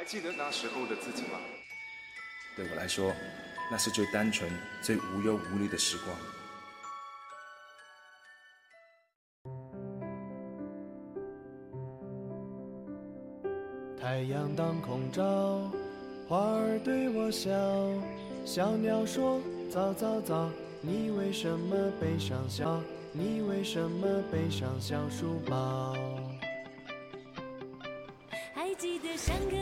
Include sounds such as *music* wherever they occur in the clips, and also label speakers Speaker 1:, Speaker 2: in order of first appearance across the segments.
Speaker 1: 还记得那时候的自己吗？
Speaker 2: 对我来说，那是最单纯、最无忧无虑的时光。
Speaker 3: 太阳当空照，花儿对我笑，小鸟说早早早，你为什么背上笑？你为什么背上小书包？
Speaker 4: 还记得上课。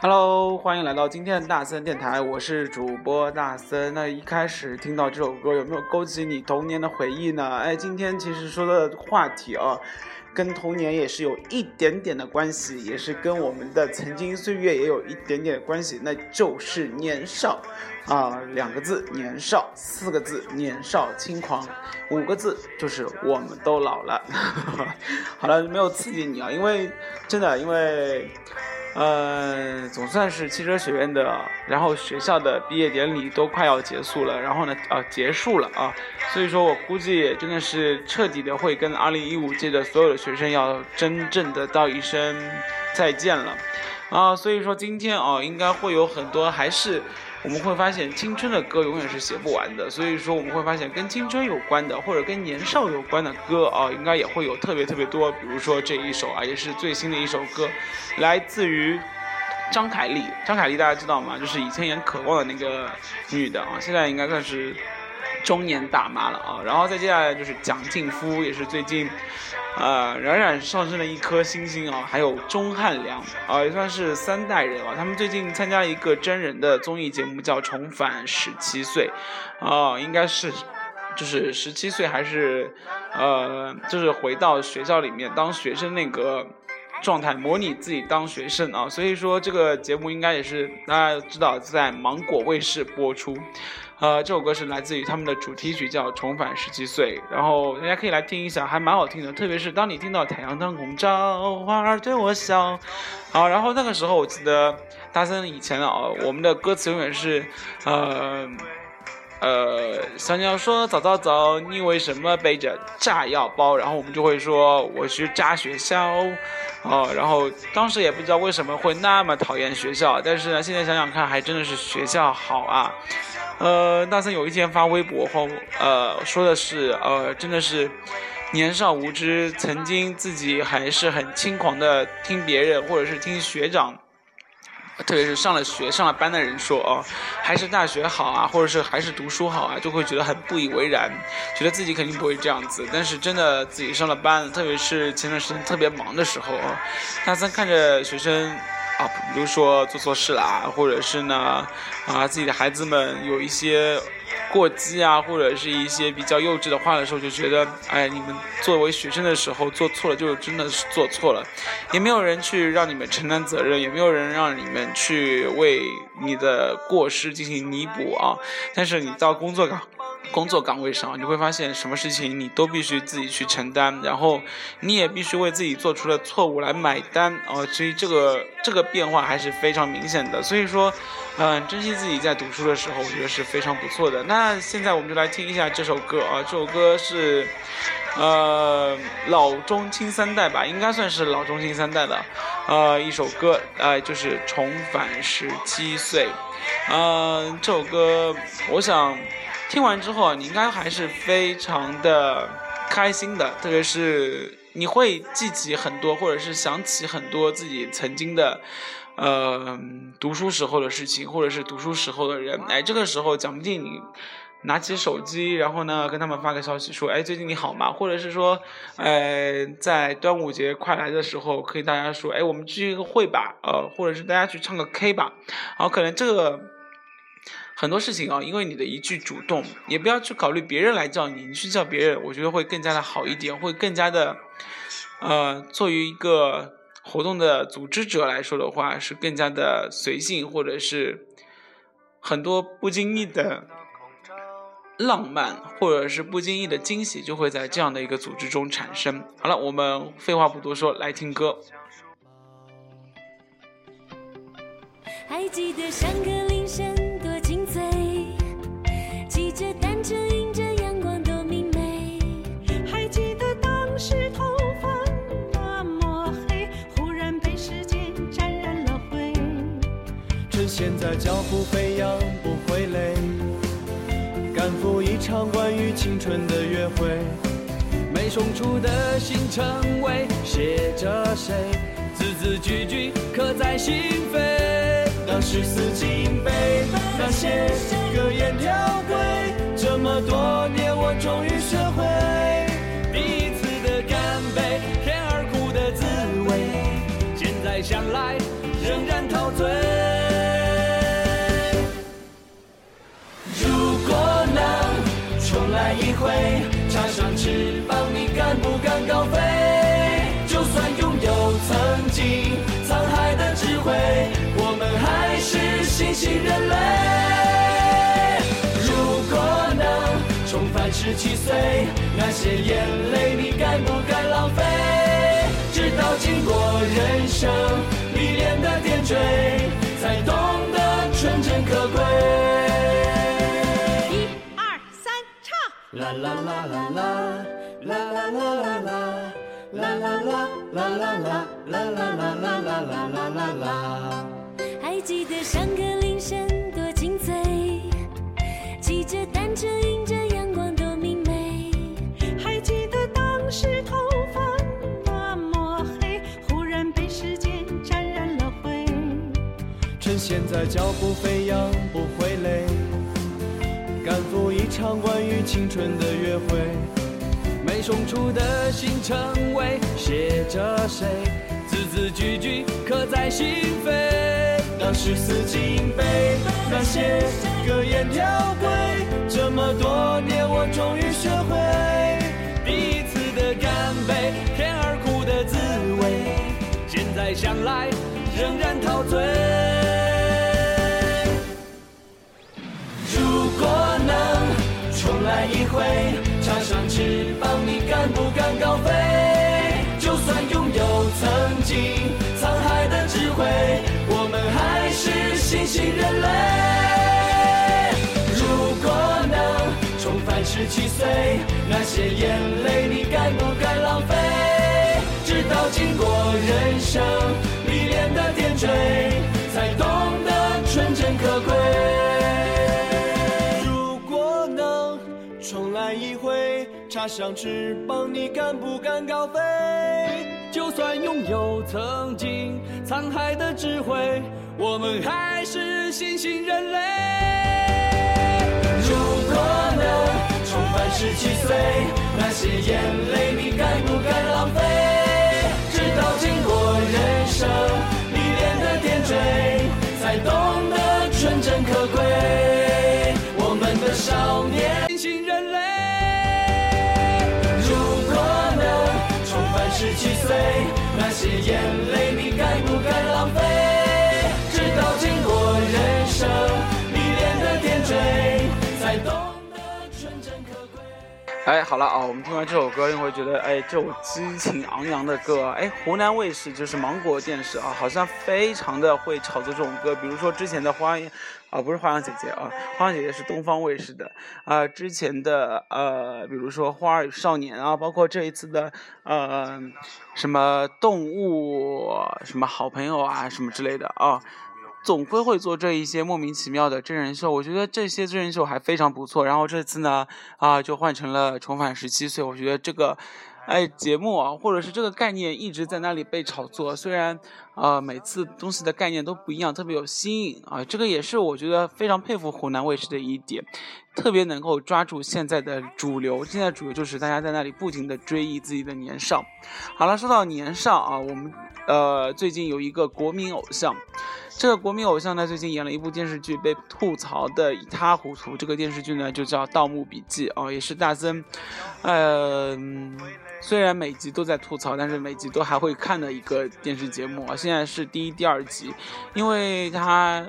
Speaker 5: Hello，欢迎来到今天的大森电台，我是主播大森。那一开始听到这首歌，有没有勾起你童年的回忆呢？哎，今天其实说的话题啊，跟童年也是有一点点的关系，也是跟我们的曾经岁月也有一点点关系，那就是年少啊，两个字年少，四个字年少轻狂，五个字就是我们都老了。*laughs* 好了，没有刺激你啊，因为真的因为。呃，总算是汽车学院的，然后学校的毕业典礼都快要结束了，然后呢，啊，结束了啊，所以说我估计真的是彻底的会跟2015届的所有的学生要真正的道一声再见了，啊，所以说今天啊，应该会有很多还是。我们会发现青春的歌永远是写不完的，所以说我们会发现跟青春有关的或者跟年少有关的歌啊，应该也会有特别特别多。比如说这一首啊，也是最新的一首歌，来自于张凯丽。张凯丽大家知道吗？就是以前演《渴望》的那个女的啊，现在应该算是中年大妈了啊。然后再接下来就是蒋劲夫，也是最近。呃，冉冉上升的一颗星星啊，还有钟汉良啊，也算是三代人啊。他们最近参加一个真人的综艺节目，叫《重返十七岁》，啊，应该是就是十七岁还是呃，就是回到学校里面当学生那个状态，模拟自己当学生啊。所以说这个节目应该也是大家知道在芒果卫视播出。呃，这首歌是来自于他们的主题曲，叫《重返十七岁》，然后大家可以来听一下，还蛮好听的。特别是当你听到太阳当空照，花儿对我笑，好，然后那个时候我记得大森以前啊，我们的歌词永远是，呃。呃，小鸟说早早早，你为什么背着炸药包？然后我们就会说我去炸学校，哦，然后当时也不知道为什么会那么讨厌学校，但是呢，现在想想看，还真的是学校好啊。呃，大森有一天发微博后，呃，说的是，呃，真的是年少无知，曾经自己还是很轻狂的听别人或者是听学长。特别是上了学、上了班的人说哦，还是大学好啊，或者是还是读书好啊，就会觉得很不以为然，觉得自己肯定不会这样子。但是真的自己上了班，特别是前段时间特别忙的时候，大三看着学生啊，比如说做错事啦，或者是呢啊自己的孩子们有一些。过激啊，或者是一些比较幼稚的话的时候，就觉得，哎，你们作为学生的时候做错了，就真的是做错了，也没有人去让你们承担责任，也没有人让你们去为你的过失进行弥补啊。但是你到工作岗工作岗位上，你会发现什么事情你都必须自己去承担，然后你也必须为自己做出的错误来买单啊。所以这个这个变化还是非常明显的。所以说。嗯，珍惜自己在读书的时候，我觉得是非常不错的。那现在我们就来听一下这首歌啊，这首歌是，呃，老中青三代吧，应该算是老中青三代的，呃，一首歌，呃，就是《重返十七岁》。嗯，这首歌，我想听完之后啊，你应该还是非常的开心的，特别是你会记起很多，或者是想起很多自己曾经的。呃，读书时候的事情，或者是读书时候的人，哎，这个时候讲不定你拿起手机，然后呢跟他们发个消息说，哎，最近你好吗？或者是说，呃，在端午节快来的时候，可以大家说，哎，我们聚一个会吧，呃，或者是大家去唱个 K 吧，然后可能这个很多事情啊，因为你的一句主动，也不要去考虑别人来叫你，你去叫别人，我觉得会更加的好一点，会更加的，呃，作为一个。活动的组织者来说的话，是更加的随性，或者是很多不经意的浪漫，或者是不经意的惊喜，就会在这样的一个组织中产生。好了，我们废话不多说，来听歌。
Speaker 4: 还记得上课铃声
Speaker 6: 在脚步飞扬不会累，赶赴一场关于青春的约会。没送出的信成为写着谁，字字句句刻在心扉。当时四金杯，那些格言条规，这么多年我终于学是新人类。如果能重返十七岁，那些眼泪你该不该浪费？直到经过人生历练的点缀，才懂得纯真可贵。
Speaker 7: 一二三，唱！
Speaker 6: 啦啦啦啦啦啦啦啦啦啦。啦啦啦啦啦啦啦啦啦啦啦啦啦啦啦！
Speaker 4: 还记得上课铃声多清脆，骑着单车迎着阳光多明媚。
Speaker 7: 还记得当时头发那么黑，忽然被时间沾染了灰。
Speaker 6: 趁现在脚步飞扬不会累，赶赴一场关于青春的约会。没送出的信成为写着谁，字字句句刻在心扉。当时四金杯，那些格言条规，这么多年我终于学会，第一次的干杯，甜而苦的滋味，现在想来仍然陶醉。如果能重来一回，插上翅膀，你敢不敢高飞？就算拥有曾经沧海的智慧，泪。如果能重返十七岁，那些眼泪你敢不敢浪费？直到经过人生历练的点缀，才懂得纯真可贵。如果能重来一回，插上翅膀，你敢不敢高飞？就算拥有曾经沧海的智慧，我们还是新兴人类。如果能重返十七岁，那些眼泪你该不该浪费？直到经过人生去随那些眼泪。
Speaker 5: 哎，好了啊，我们听完这首歌，你会觉得，哎，这首激情昂扬的歌，哎，湖南卫视就是芒果电视啊，好像非常的会炒作这种歌。比如说之前的花样，啊，不是花样姐姐啊，花样姐姐是东方卫视的啊。之前的呃，比如说《花儿与少年》啊，包括这一次的呃，什么动物什么好朋友啊，什么之类的啊。总归会做这一些莫名其妙的真人秀，我觉得这些真人秀还非常不错。然后这次呢，啊，就换成了重返十七岁，我觉得这个，哎，节目啊，或者是这个概念一直在那里被炒作。虽然，呃，每次东西的概念都不一样，特别有新颖啊，这个也是我觉得非常佩服湖南卫视的一点，特别能够抓住现在的主流。现在主流就是大家在那里不停的追忆自己的年少。好了，说到年少啊，我们呃最近有一个国民偶像。这个国民偶像呢，最近演了一部电视剧，被吐槽的一塌糊涂。这个电视剧呢，就叫《盗墓笔记》哦，也是大森，呃，虽然每集都在吐槽，但是每集都还会看的一个电视节目。现在是第一、第二集，因为它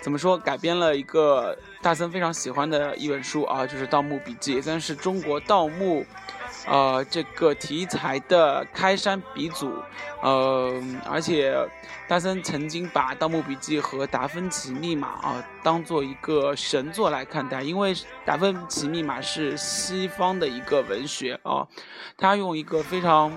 Speaker 5: 怎么说，改编了一个大森非常喜欢的一本书啊，就是《盗墓笔记》，也算是中国盗墓。呃，这个题材的开山鼻祖，呃，而且大森曾经把《盗墓笔记》和《达芬奇密码》啊当做一个神作来看待，因为《达芬奇密码》是西方的一个文学啊，他用一个非常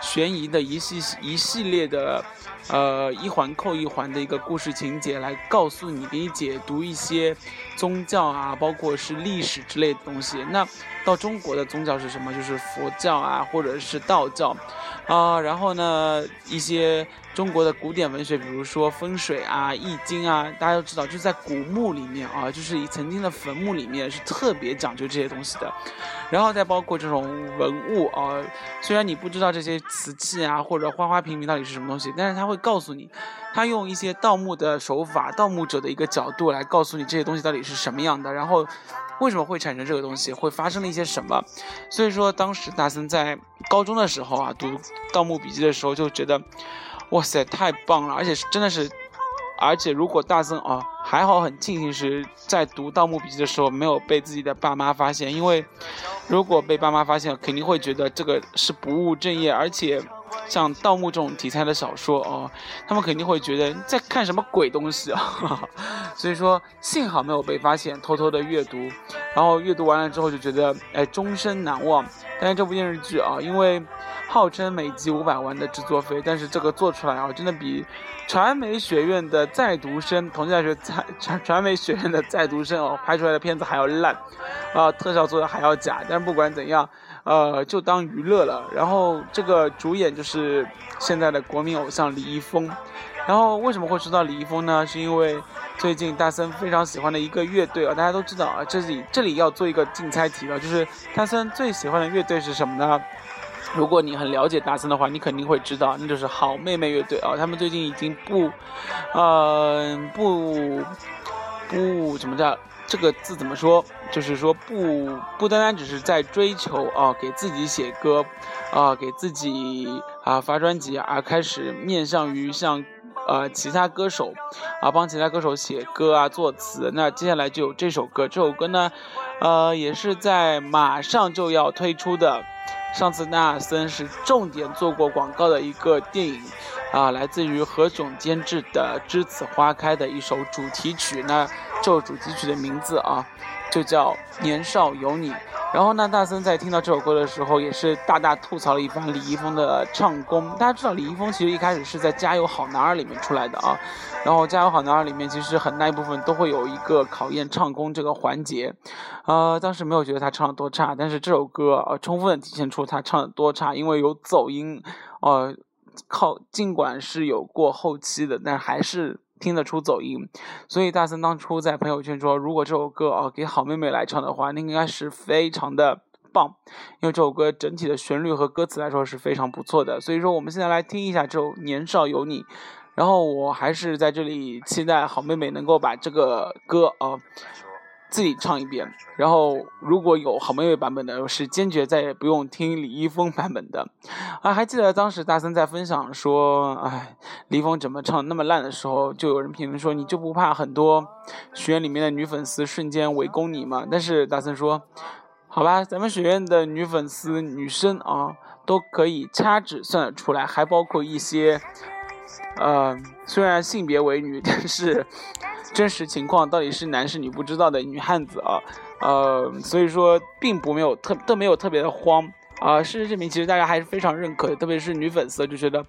Speaker 5: 悬疑的一系一系列的，呃，一环扣一环的一个故事情节来告诉你，给你解读一些宗教啊，包括是历史之类的东西。那到中国的宗教是什么？就是佛教啊，或者是道教，啊，然后呢，一些中国的古典文学，比如说风水啊、易经啊，大家都知道，就在古墓里面啊，就是以曾经的坟墓里面是特别讲究这些东西的。然后再包括这种文物啊，虽然你不知道这些瓷器啊或者花花瓶瓶到底是什么东西，但是它会会告诉你，他用一些盗墓的手法、盗墓者的一个角度来告诉你这些东西到底是什么样的，然后为什么会产生这个东西，会发生了一些什么。所以说，当时大森在高中的时候啊，读《盗墓笔记》的时候就觉得，哇塞，太棒了，而且是真的是。而且，如果大森啊，还好，很庆幸是在读《盗墓笔记》的时候没有被自己的爸妈发现，因为如果被爸妈发现，肯定会觉得这个是不务正业。而且，像盗墓这种题材的小说哦，他们肯定会觉得在看什么鬼东西啊。*laughs* 所以说，幸好没有被发现，偷偷的阅读，然后阅读完了之后就觉得哎，终身难忘。但是这部电视剧啊，因为。号称每集五百万的制作费，但是这个做出来啊，真的比传媒学院的在读生，同济大学在传传媒学院的在读生哦拍出来的片子还要烂，啊，特效做的还要假。但是不管怎样，呃，就当娱乐了。然后这个主演就是现在的国民偶像李易峰。然后为什么会说到李易峰呢？是因为最近大森非常喜欢的一个乐队啊，大家都知道啊，这里这里要做一个竞猜题了，就是大森最喜欢的乐队是什么呢？如果你很了解大森的话，你肯定会知道，那就是好妹妹乐队啊。他们最近已经不，呃，不，不怎么着，这个字怎么说？就是说不不单单只是在追求啊，给自己写歌，啊，给自己啊发专辑，而开始面向于像呃其他歌手啊，帮其他歌手写歌啊，作词。那接下来就有这首歌，这首歌呢，呃，也是在马上就要推出的。上次纳森是重点做过广告的一个电影，啊，来自于何炅监制的《栀子花开》的一首主题曲。那这首主题曲的名字啊，就叫《年少有你》。然后呢，大森在听到这首歌的时候，也是大大吐槽了一番李易峰的唱功。大家知道，李易峰其实一开始是在《加油好男儿》里面出来的啊。然后《加油好男儿》里面其实很大一部分都会有一个考验唱功这个环节。呃，当时没有觉得他唱的多差，但是这首歌呃，充分体现出他唱的多差，因为有走音。呃，靠，尽管是有过后期的，但还是。听得出走音，所以大森当初在朋友圈说，如果这首歌啊给好妹妹来唱的话，那应该是非常的棒，因为这首歌整体的旋律和歌词来说是非常不错的。所以说，我们现在来听一下这首《年少有你》，然后我还是在这里期待好妹妹能够把这个歌啊。自己唱一遍，然后如果有好妹妹版本的，是坚决再也不用听李易峰版本的。啊，还记得当时大森在分享说，哎，李易峰怎么唱那么烂的时候，就有人评论说，你就不怕很多学院里面的女粉丝瞬间围攻你吗？但是大森说，好吧，咱们学院的女粉丝女生啊，都可以掐指算得出来，还包括一些，呃，虽然性别为女，但是。真实情况到底是男是女不知道的女汉子啊，呃，所以说并不没有特都没有特别的慌啊。事实证明，其实大家还是非常认可的，特别是女粉丝就觉得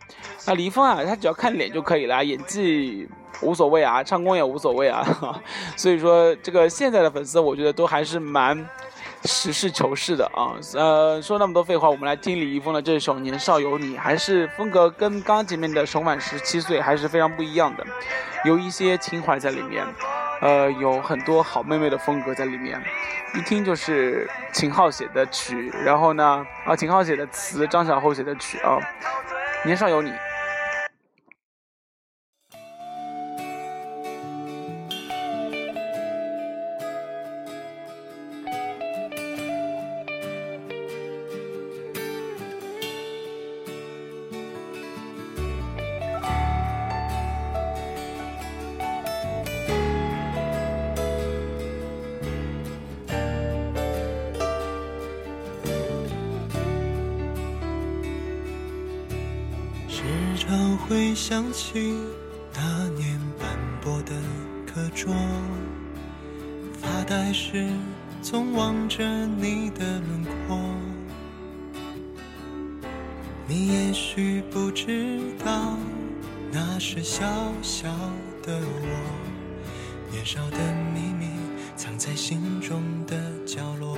Speaker 5: 啊，李易峰啊，他只要看脸就可以了，演技无所谓啊，唱功也无所谓啊。*laughs* 所以说，这个现在的粉丝，我觉得都还是蛮实事求是的啊。呃，说那么多废话，我们来听李易峰的这首《年少有你》，还是风格跟刚刚前面的《手满十七岁》还是非常不一样的。有一些情怀在里面，呃，有很多好妹妹的风格在里面，一听就是秦昊写的曲，然后呢，啊，秦昊写的词，张小厚写的曲啊，年少有你。
Speaker 3: 会想起那年斑驳的课桌，发呆时总望着你的轮廓。你也许不知道，那是小小的我，年少的秘密藏在心中的角落。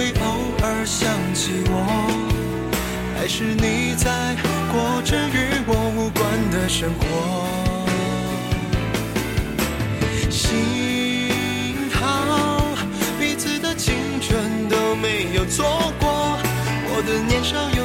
Speaker 3: 会偶尔想起我？还是你在过着与我无关的生活？幸好彼此的青春都没有错过，我的年少有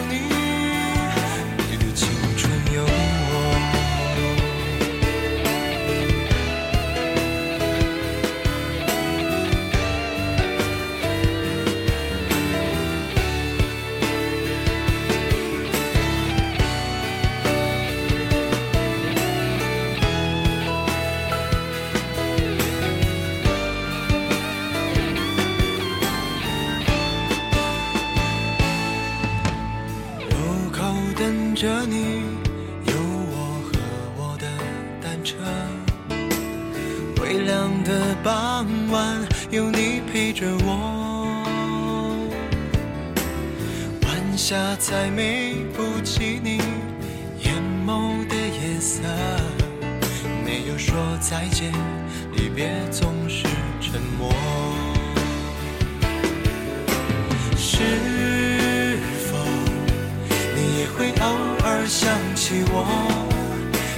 Speaker 3: 再美不及你眼眸的颜色。没有说再见，离别总是沉默。是否你也会偶尔想起我？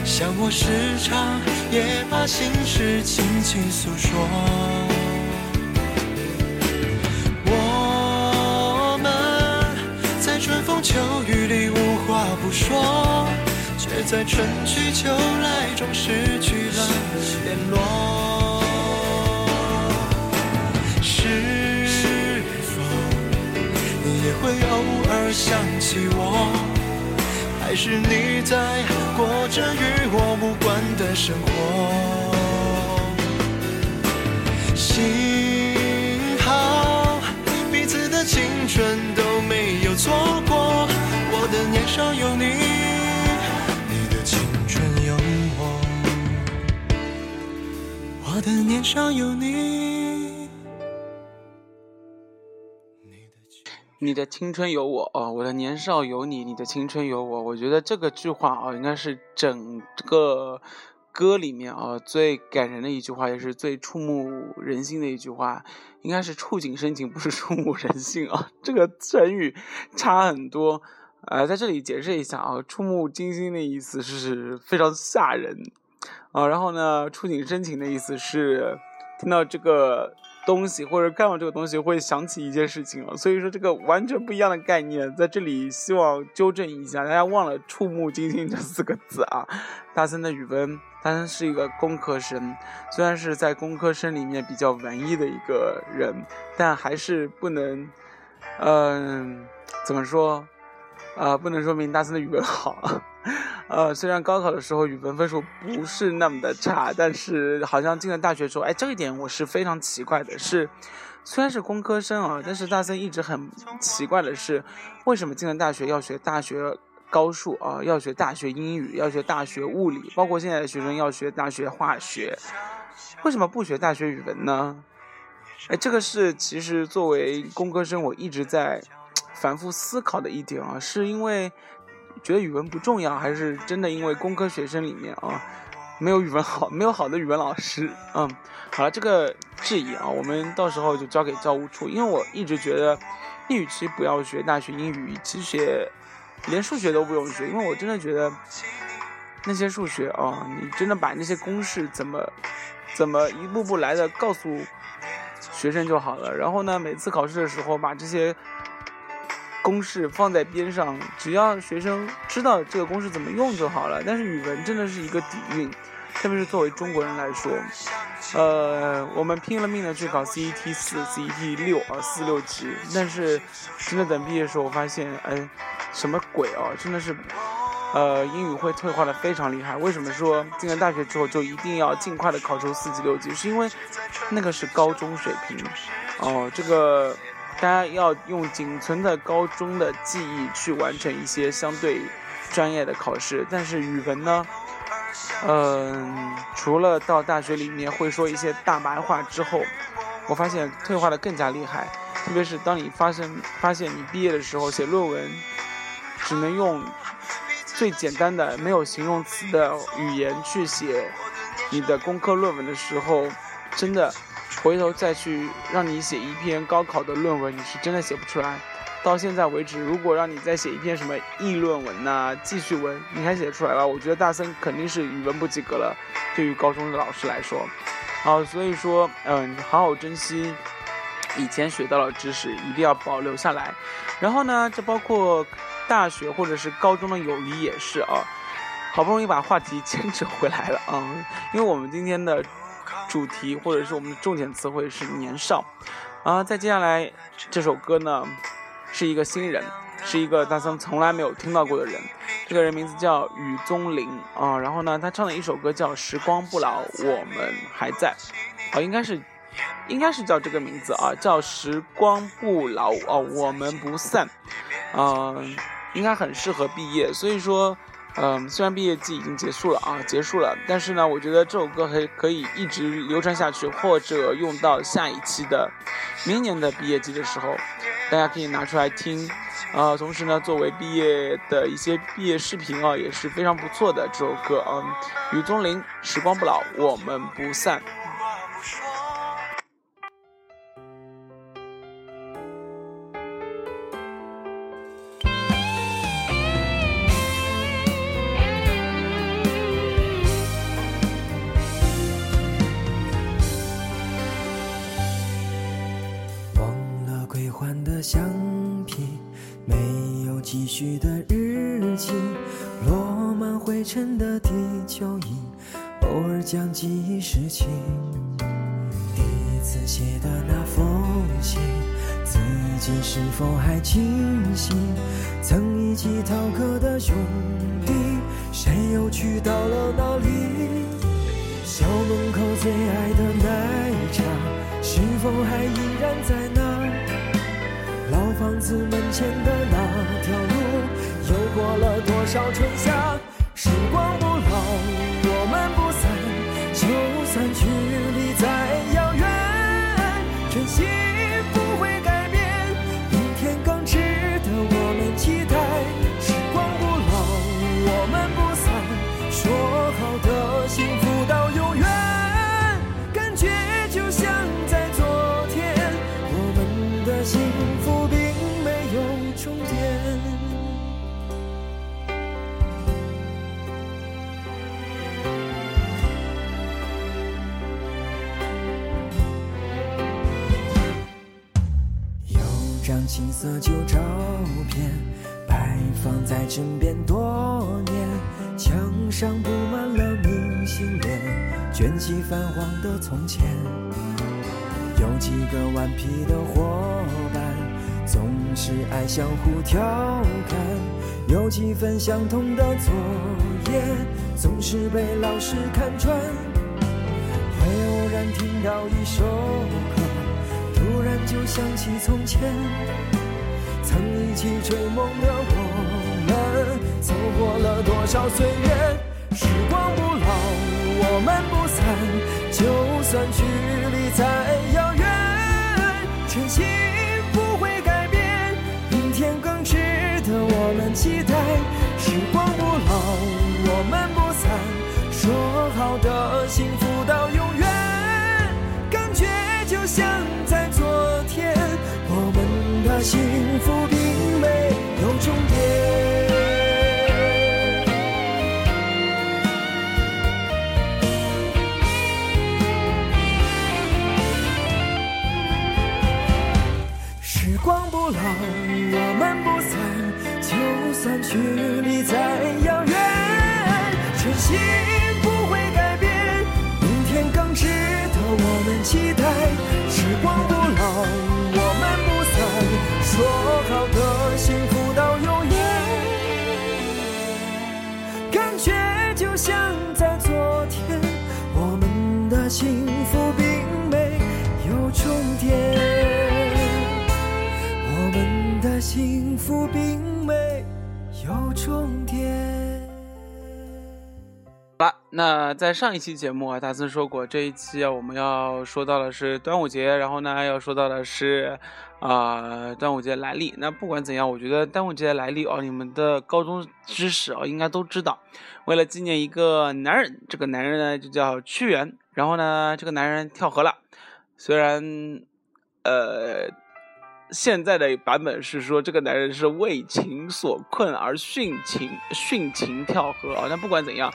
Speaker 3: 像我时常也把心事轻轻诉说。在春去秋来中失去了联络。是否你也会偶尔想起我？还是你在过着与我无关的生活？幸好彼此的青春都没有错过，我的年少有你，我的年少有你。你的青
Speaker 5: 春有我啊、我的年少有你，你的青春有我。我觉得这个句话啊，应该是整个歌里面啊最感人的一句话，也是最触目人心的一句话，应该是触景生情，不是触目人心啊。这个成语差很多。呃，在这里解释一下啊，触目惊心的意思是非常吓人啊，然后呢，触景生情的意思是听到这个东西或者看到这个东西会想起一件事情啊，所以说这个完全不一样的概念，在这里希望纠正一下，大家忘了“触目惊心”这四个字啊。大森的语文，大森是一个工科生，虽然是在工科生里面比较文艺的一个人，但还是不能，嗯、怎么说？啊、不能说明大森的语文好。呃，虽然高考的时候语文分数不是那么的差，但是好像进了大学之后，哎，这一点我是非常奇怪的。是，虽然是工科生啊，但是大森一直很奇怪的是，为什么进了大学要学大学高数啊，要学大学英语，要学大学物理，包括现在的学生要学大学化学，为什么不学大学语文呢？哎，这个是其实作为工科生，我一直在反复思考的一点啊，是因为觉得语文不重要，还是真的因为工科学生里面啊，没有语文好，没有好的语文老师。嗯，好了，这个质疑啊，我们到时候就交给教务处，因为我一直觉得，英语其实不要学大学英语，与其学连数学都不用学，因为我真的觉得那些数学啊，你真的把那些公式怎么怎么一步步来的告诉学生就好了。然后呢，每次考试的时候把这些公式放在边上，只要学生知道这个公式怎么用就好了。但是语文真的是一个底蕴，特别是作为中国人来说，呃，我们拼了命的去考 CET 四、CET 六啊，四六级，但是真的等毕业的时候，我发现，哎，什么鬼啊，真的是。呃，英语会退化的非常厉害。为什么说进了大学之后就一定要尽快的考出四级六级？是因为那个是高中水平哦。这个大家要用仅存的高中的记忆去完成一些相对专业的考试。但是语文呢，嗯，除了到大学里面会说一些大白话之后，我发现退化的更加厉害。特别是当你发生发现你毕业的时候写论文只能用。最简单的没有形容词的语言去写你的工科论文的时候，真的回头再去让你写一篇高考的论文，你是真的写不出来。到现在为止，如果让你再写一篇什么议论文呐、记叙文，你还写出来了？我觉得大森肯定是语文不及格了。对于高中的老师来说，好，所以说，嗯，好好珍惜以前学到的知识，一定要保留下来。然后呢，这包括。大学或者是高中的友谊也是啊，好不容易把话题牵扯回来了啊，因为我们今天的主题或者是我们的重点词汇是年少啊。再接下来这首歌呢，是一个新人，是一个大森从来没有听到过的人，这个人名字叫雨宗林啊。然后呢，他唱的一首歌叫《时光不老，我们还在》，啊，应该是应该是叫这个名字啊，叫《时光不老哦，我们不散》，嗯。应该很适合毕业，所以说，嗯，虽然毕业季已经结束了啊，结束了，但是呢，我觉得这首歌还可以一直流传下去，或者用到下一期的明年的毕业季的时候，大家可以拿出来听，呃，同时呢，作为毕业的一些毕业视频啊，也是非常不错的这首歌嗯，雨中林，时光不老，我们不散。
Speaker 8: 的从前。有几个顽皮的伙伴，总是爱相互调侃。有几份相同的作业，总是被老师看穿。会偶然听到一首歌。突然就想起从前，曾一起追梦的我们，走过了多少岁月？时光不老，我们不散，就算距离再遥远，真心不会改变，明天更值得我们期待。时光不老，我们不散，说好的幸福到永远，感觉就像在昨天，我们的幸福比。就算
Speaker 5: 距离那在上一期节目啊，大森说过，这一期啊我们要说到的是端午节，然后呢要说到的是啊、端午节来历。那不管怎样，我觉得端午节的来历哦，你们的高中知识哦应该都知道。为了纪念一个男人，这个男人呢就叫屈原，然后呢这个男人跳河了，虽然呃。现在的版本是说，这个男人是为情所困而殉情殉情跳河啊。那不管怎样，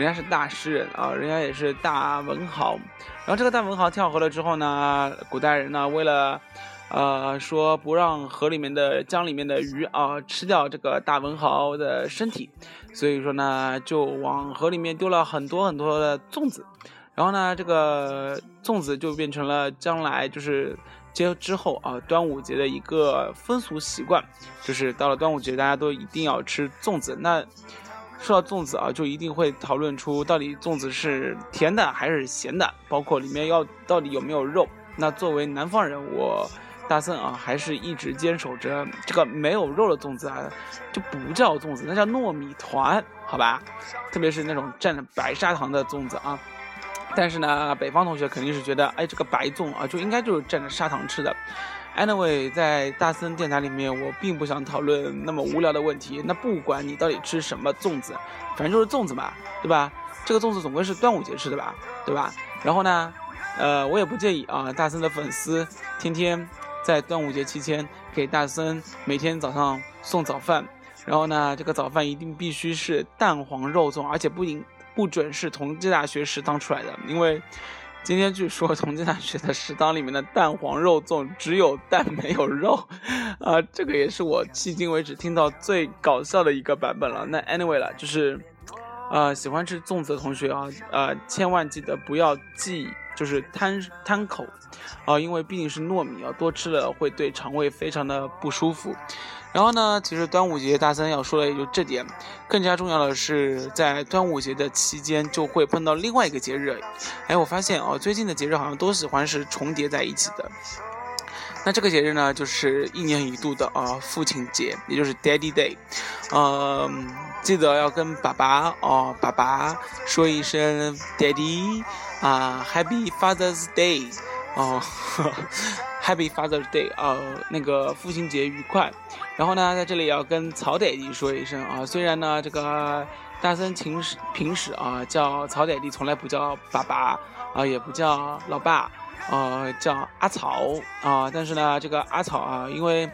Speaker 5: 人家是大诗人啊，人家也是大文豪。然后这个大文豪跳河了之后呢，古代人呢为了呃说不让河里面的江里面的鱼啊吃掉这个大文豪的身体，所以说呢就往河里面丢了很多很多的粽子。然后呢，这个粽子就变成了将来就是接之后啊，端午节的一个风俗习惯，就是到了端午节，大家都一定要吃粽子。那说到粽子啊，就一定会讨论出到底粽子是甜的还是咸的，包括里面要到底有没有肉。那作为南方人，我大森啊，还是一直坚守着这个没有肉的粽子啊，就不叫粽子，那叫糯米团，好吧？特别是那种蘸着白砂糖的粽子啊。但是呢，北方同学肯定是觉得，哎，这个白粽啊，就应该就是蘸着砂糖吃的。Anyway，在大森电台里面，我并不想讨论那么无聊的问题。那不管你到底吃什么粽子，反正就是粽子嘛，对吧？这个粽子总归是端午节吃的吧，对吧？然后呢，呃，我也不介意啊，大森的粉丝天天在端午节期间给大森每天早上送早饭，然后呢，这个早饭一定必须是蛋黄肉粽，而且不仅不准是同济大学食堂出来的，因为今天据说同济大学的食堂里面的蛋黄肉粽只有蛋没有肉，啊、这个也是我迄今为止听到最搞笑的一个版本了。那 anyway 了，就是。呃，喜欢吃粽子的同学啊，呃，千万记得不要忌，就是贪贪口，啊、因为毕竟是糯米啊，多吃了会对肠胃非常的不舒服。然后呢，其实端午节大三要说的也就这点，更加重要的是在端午节的期间就会碰到另外一个节日。哎，我发现哦，最近的节日好像都喜欢是重叠在一起的。那这个节日呢，就是一年一度的啊、父亲节，也就是 Daddy Day，嗯、记得要跟爸爸哦，爸爸说一声 Daddy 啊、h a p p y Father's Day 哦 *laughs*，Happy Father's Day 啊、那个父亲节愉快。然后呢，在这里要跟曹爹地说一声啊，虽然呢这个大森平时平时啊叫曹爹地，从来不叫爸爸啊，也不叫老爸。呃，叫阿草啊、但是呢，这个阿草啊，因为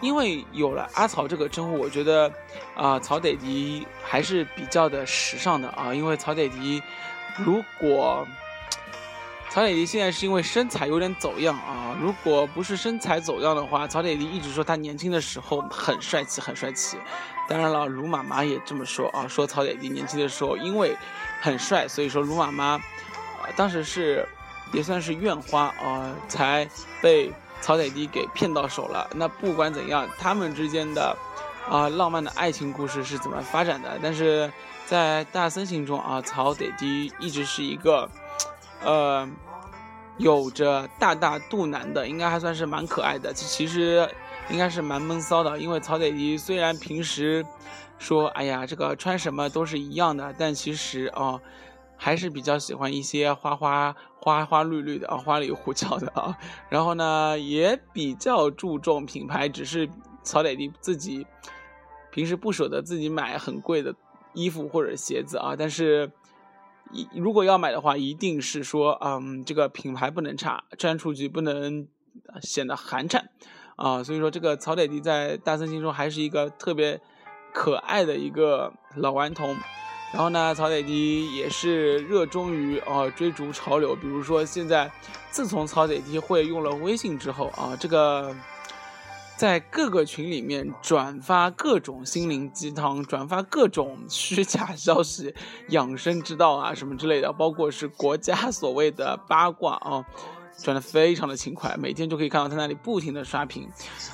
Speaker 5: 因为有了阿草这个称呼，我觉得啊、曹爹地还是比较的时尚的啊，因为曹爹地如果曹磊迪现在是因为身材有点走样啊，如果不是身材走样的话，曹磊迪一直说他年轻的时候很帅气，很帅气。当然了，卢妈妈也这么说啊，说曹磊迪年轻的时候因为很帅，所以说卢妈妈、呃、当时是也算是院花啊、才被曹磊迪给骗到手了。那不管怎样，他们之间的啊、浪漫的爱情故事是怎么发展的？但是在大森心中啊，曹磊迪一直是一个呃有着大大肚腩的，应该还算是蛮可爱的。其实应该是蛮闷骚的，因为曹爹地虽然平时说哎呀这个穿什么都是一样的，但其实啊。还是比较喜欢一些花花花花绿绿的啊，花里胡哨的啊。然后呢，也比较注重品牌，只是曹爹地自己平时不舍得自己买很贵的衣服或者鞋子啊。但是，一如果要买的话，一定是说，嗯，这个品牌不能差，穿出去不能显得寒碜。啊，所以说这个曹磊迪在大森心中还是一个特别可爱的一个老顽童。然后呢，曹磊迪也是热衷于啊追逐潮流，比如说现在，自从曹磊迪会用了微信之后啊，这个在各个群里面转发各种心灵鸡汤，转发各种虚假消息、养生之道啊什么之类的，包括是国家 *laughs* 所谓的八卦啊，转的非常的勤快，每天就可以看到他那里不停的刷屏，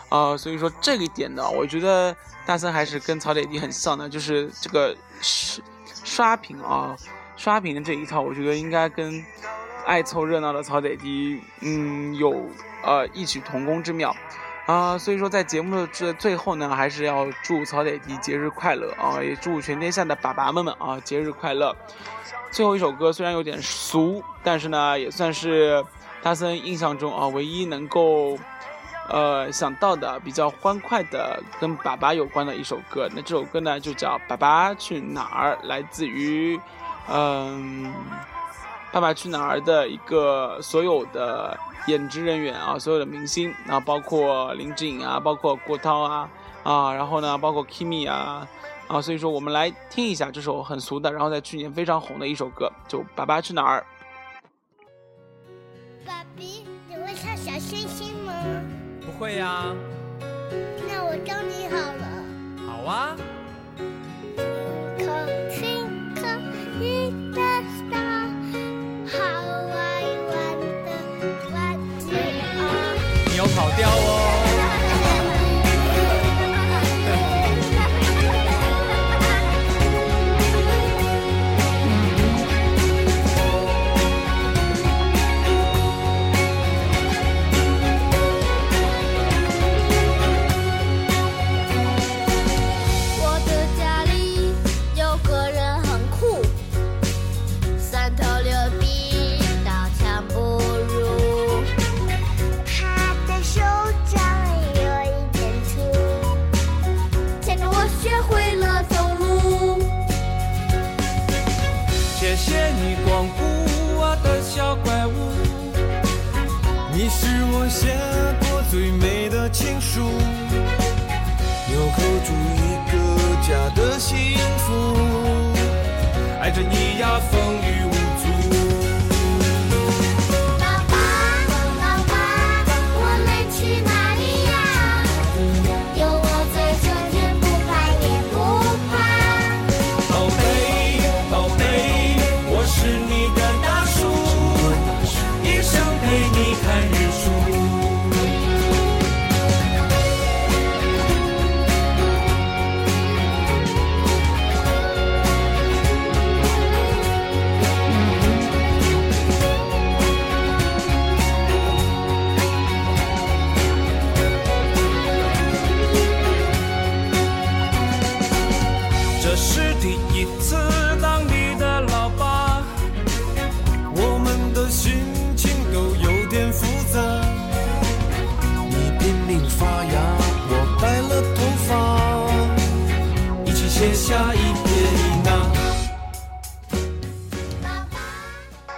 Speaker 5: 啊，所以说这一点呢，我觉得大森还是跟曹磊迪很像的，就是这个是。刷屏啊，刷屏的这一套，我觉得应该跟爱凑热闹的曹磊迪，嗯，有呃异曲同工之妙啊。所以说，在节目的这最后呢，还是要祝曹磊迪节日快乐啊，也祝全天下的爸爸们们啊节日快乐。最后一首歌虽然有点俗，但是呢，也算是大森印象中啊唯一能够。呃，想到的比较欢快的跟爸爸有关的一首歌，那这首歌呢就叫《爸爸去哪儿》，来自于，嗯，《爸爸去哪儿》的一个所有的演职人员啊，所有的明星，啊包括林志颖啊，包括郭涛啊，啊，然后呢，包括 Kimi 啊，啊，所以说我们来听一下这首很俗的，然后在去年非常红的一首歌，就《爸爸去哪儿》。
Speaker 9: 爸比，你会唱小星星吗？
Speaker 10: 不会呀，
Speaker 9: 那我教你好了。
Speaker 10: 好啊。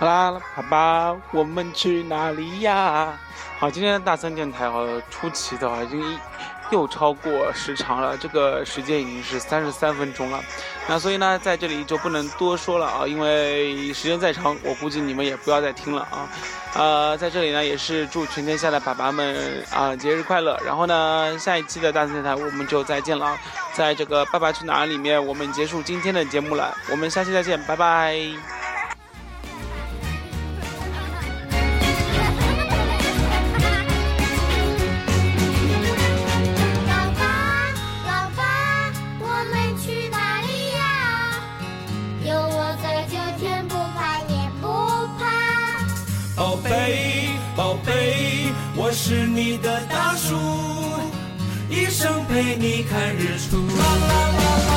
Speaker 5: 好啦，爸爸，我们去哪里呀？好，今天的大森电台好出奇的已经又超过时长了，这个时间已经是三十三分钟了。那所以呢，在这里就不能多说了啊，因为时间再长，我估计你们也不要再听了啊。呃，在这里呢，也是祝全天下的爸爸们啊节日快乐。然后呢，下一期的大森电台我们就再见了啊，在这个《爸爸去哪儿》里面，我们结束今天的节目了。我们下期再见，拜拜。
Speaker 8: 陪你看日出。